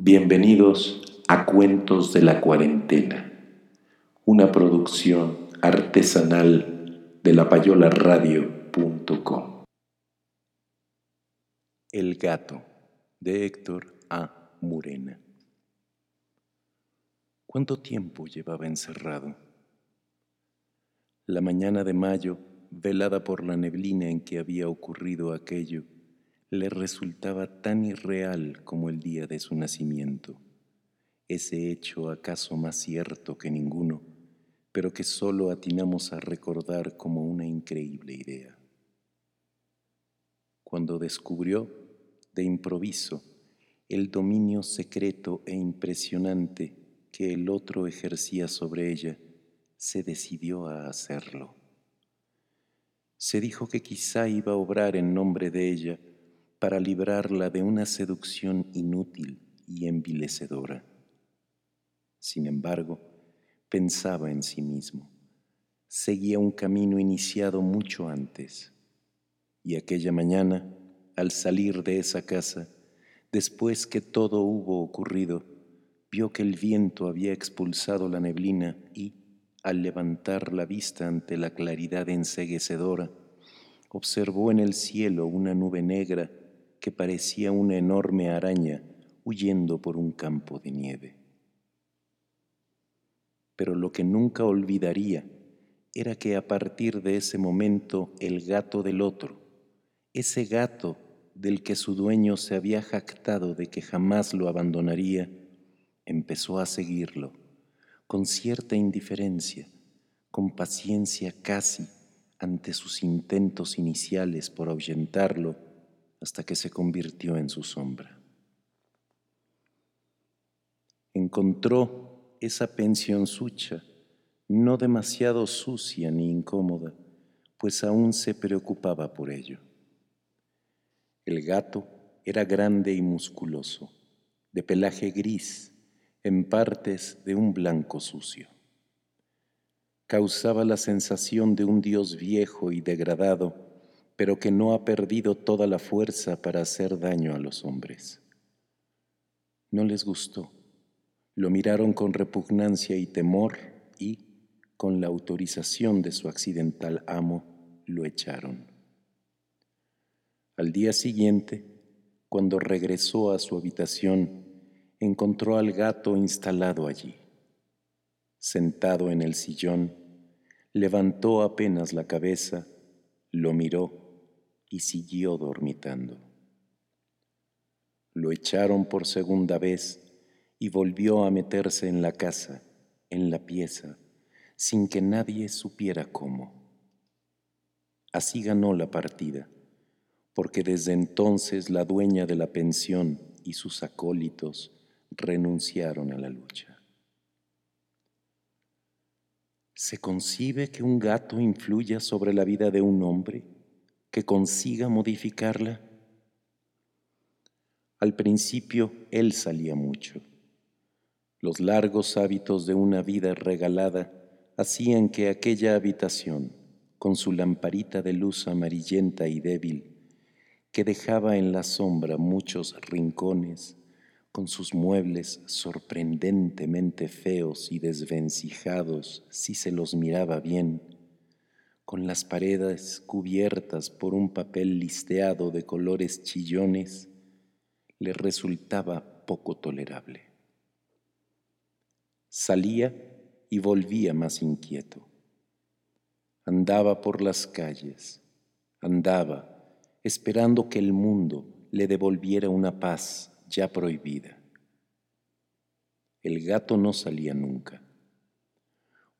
Bienvenidos a Cuentos de la Cuarentena, una producción artesanal de lapayolaradio.com. El gato de Héctor A. Murena. ¿Cuánto tiempo llevaba encerrado? La mañana de mayo, velada por la neblina en que había ocurrido aquello, le resultaba tan irreal como el día de su nacimiento, ese hecho acaso más cierto que ninguno, pero que sólo atinamos a recordar como una increíble idea. Cuando descubrió, de improviso, el dominio secreto e impresionante que el otro ejercía sobre ella, se decidió a hacerlo. Se dijo que quizá iba a obrar en nombre de ella, para librarla de una seducción inútil y envilecedora. Sin embargo, pensaba en sí mismo, seguía un camino iniciado mucho antes, y aquella mañana, al salir de esa casa, después que todo hubo ocurrido, vio que el viento había expulsado la neblina y, al levantar la vista ante la claridad enseguecedora, observó en el cielo una nube negra que parecía una enorme araña huyendo por un campo de nieve. Pero lo que nunca olvidaría era que a partir de ese momento el gato del otro, ese gato del que su dueño se había jactado de que jamás lo abandonaría, empezó a seguirlo, con cierta indiferencia, con paciencia casi ante sus intentos iniciales por ahuyentarlo hasta que se convirtió en su sombra. Encontró esa pensión sucha, no demasiado sucia ni incómoda, pues aún se preocupaba por ello. El gato era grande y musculoso, de pelaje gris, en partes de un blanco sucio. Causaba la sensación de un dios viejo y degradado pero que no ha perdido toda la fuerza para hacer daño a los hombres. No les gustó. Lo miraron con repugnancia y temor y, con la autorización de su accidental amo, lo echaron. Al día siguiente, cuando regresó a su habitación, encontró al gato instalado allí. Sentado en el sillón, levantó apenas la cabeza, lo miró y siguió dormitando. Lo echaron por segunda vez y volvió a meterse en la casa, en la pieza, sin que nadie supiera cómo. Así ganó la partida, porque desde entonces la dueña de la pensión y sus acólitos renunciaron a la lucha. ¿Se concibe que un gato influya sobre la vida de un hombre? Que consiga modificarla? Al principio él salía mucho. Los largos hábitos de una vida regalada hacían que aquella habitación, con su lamparita de luz amarillenta y débil, que dejaba en la sombra muchos rincones, con sus muebles sorprendentemente feos y desvencijados si se los miraba bien, con las paredes cubiertas por un papel listeado de colores chillones, le resultaba poco tolerable. Salía y volvía más inquieto. Andaba por las calles, andaba esperando que el mundo le devolviera una paz ya prohibida. El gato no salía nunca.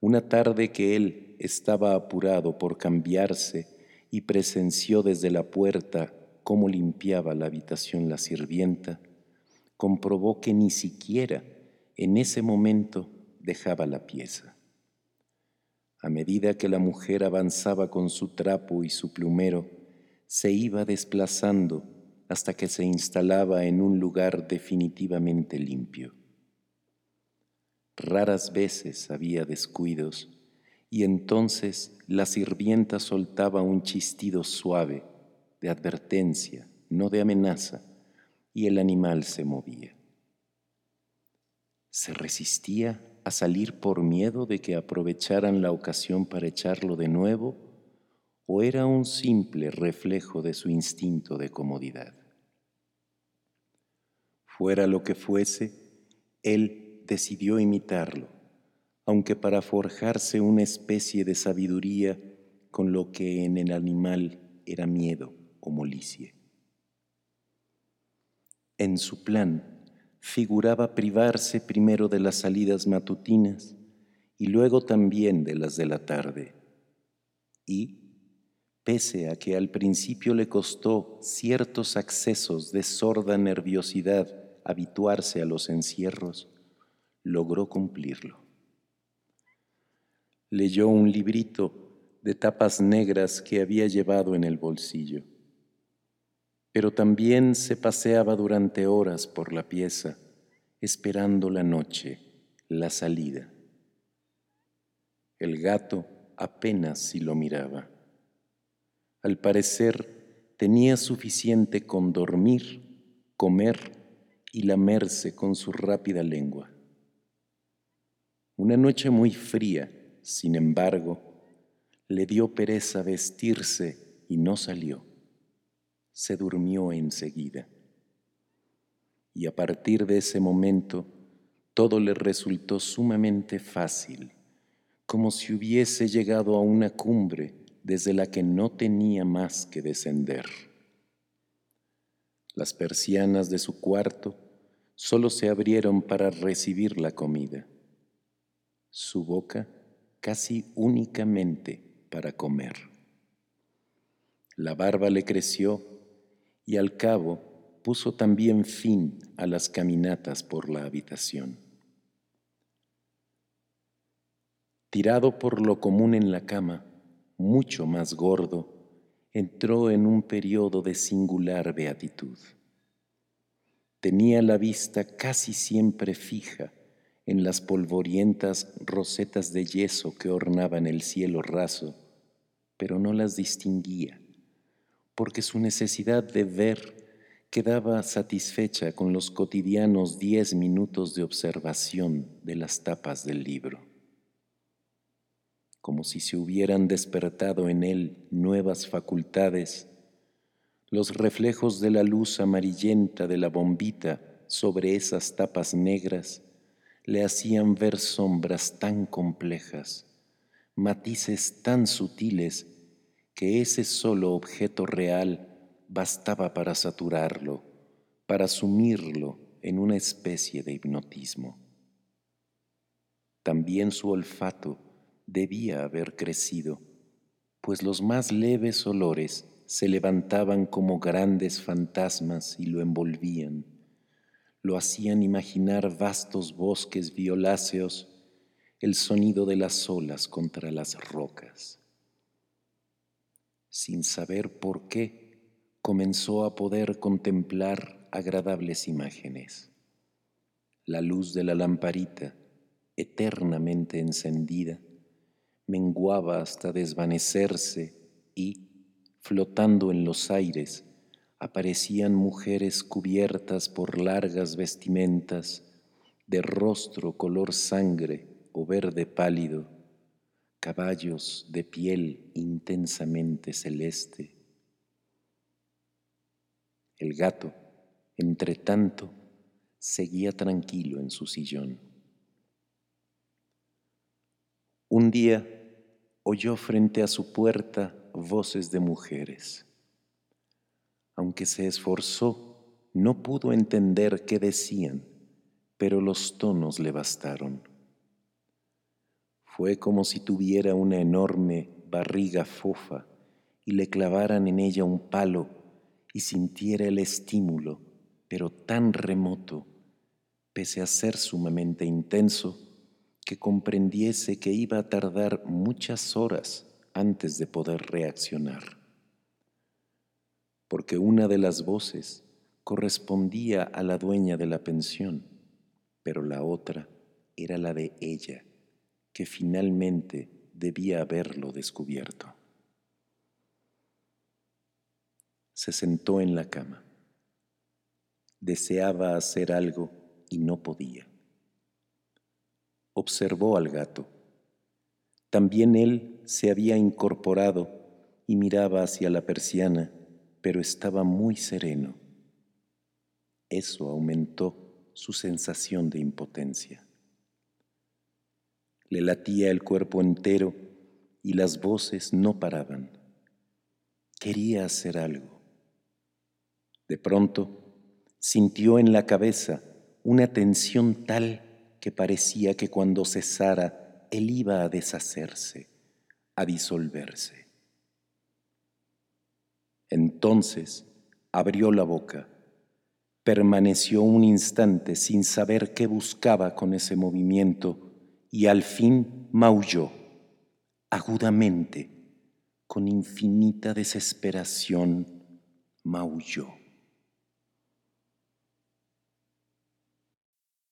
Una tarde que él estaba apurado por cambiarse y presenció desde la puerta cómo limpiaba la habitación la sirvienta, comprobó que ni siquiera en ese momento dejaba la pieza. A medida que la mujer avanzaba con su trapo y su plumero, se iba desplazando hasta que se instalaba en un lugar definitivamente limpio. Raras veces había descuidos y entonces la sirvienta soltaba un chistido suave de advertencia, no de amenaza, y el animal se movía. ¿Se resistía a salir por miedo de que aprovecharan la ocasión para echarlo de nuevo o era un simple reflejo de su instinto de comodidad? Fuera lo que fuese, él decidió imitarlo, aunque para forjarse una especie de sabiduría con lo que en el animal era miedo o molicie. En su plan, figuraba privarse primero de las salidas matutinas y luego también de las de la tarde. Y, pese a que al principio le costó ciertos accesos de sorda nerviosidad habituarse a los encierros, logró cumplirlo. Leyó un librito de tapas negras que había llevado en el bolsillo pero también se paseaba durante horas por la pieza, esperando la noche, la salida. El gato apenas si lo miraba. Al parecer tenía suficiente con dormir, comer y lamerse con su rápida lengua. Una noche muy fría, sin embargo, le dio pereza vestirse y no salió se durmió enseguida. Y a partir de ese momento, todo le resultó sumamente fácil, como si hubiese llegado a una cumbre desde la que no tenía más que descender. Las persianas de su cuarto solo se abrieron para recibir la comida, su boca casi únicamente para comer. La barba le creció y al cabo puso también fin a las caminatas por la habitación. Tirado por lo común en la cama, mucho más gordo, entró en un periodo de singular beatitud. Tenía la vista casi siempre fija en las polvorientas rosetas de yeso que ornaban el cielo raso, pero no las distinguía porque su necesidad de ver quedaba satisfecha con los cotidianos diez minutos de observación de las tapas del libro, como si se hubieran despertado en él nuevas facultades, los reflejos de la luz amarillenta de la bombita sobre esas tapas negras le hacían ver sombras tan complejas, matices tan sutiles que ese solo objeto real bastaba para saturarlo, para sumirlo en una especie de hipnotismo. También su olfato debía haber crecido, pues los más leves olores se levantaban como grandes fantasmas y lo envolvían, lo hacían imaginar vastos bosques violáceos, el sonido de las olas contra las rocas sin saber por qué, comenzó a poder contemplar agradables imágenes. La luz de la lamparita, eternamente encendida, menguaba hasta desvanecerse y, flotando en los aires, aparecían mujeres cubiertas por largas vestimentas de rostro color sangre o verde pálido, caballos de piel intensamente celeste. El gato, entre tanto, seguía tranquilo en su sillón. Un día oyó frente a su puerta voces de mujeres. Aunque se esforzó, no pudo entender qué decían, pero los tonos le bastaron. Fue como si tuviera una enorme barriga fofa y le clavaran en ella un palo y sintiera el estímulo, pero tan remoto, pese a ser sumamente intenso, que comprendiese que iba a tardar muchas horas antes de poder reaccionar. Porque una de las voces correspondía a la dueña de la pensión, pero la otra era la de ella, que finalmente debía haberlo descubierto. Se sentó en la cama. Deseaba hacer algo y no podía observó al gato. También él se había incorporado y miraba hacia la persiana, pero estaba muy sereno. Eso aumentó su sensación de impotencia. Le latía el cuerpo entero y las voces no paraban. Quería hacer algo. De pronto sintió en la cabeza una tensión tal que parecía que cuando cesara él iba a deshacerse, a disolverse. Entonces abrió la boca, permaneció un instante sin saber qué buscaba con ese movimiento y al fin maulló, agudamente, con infinita desesperación, maulló.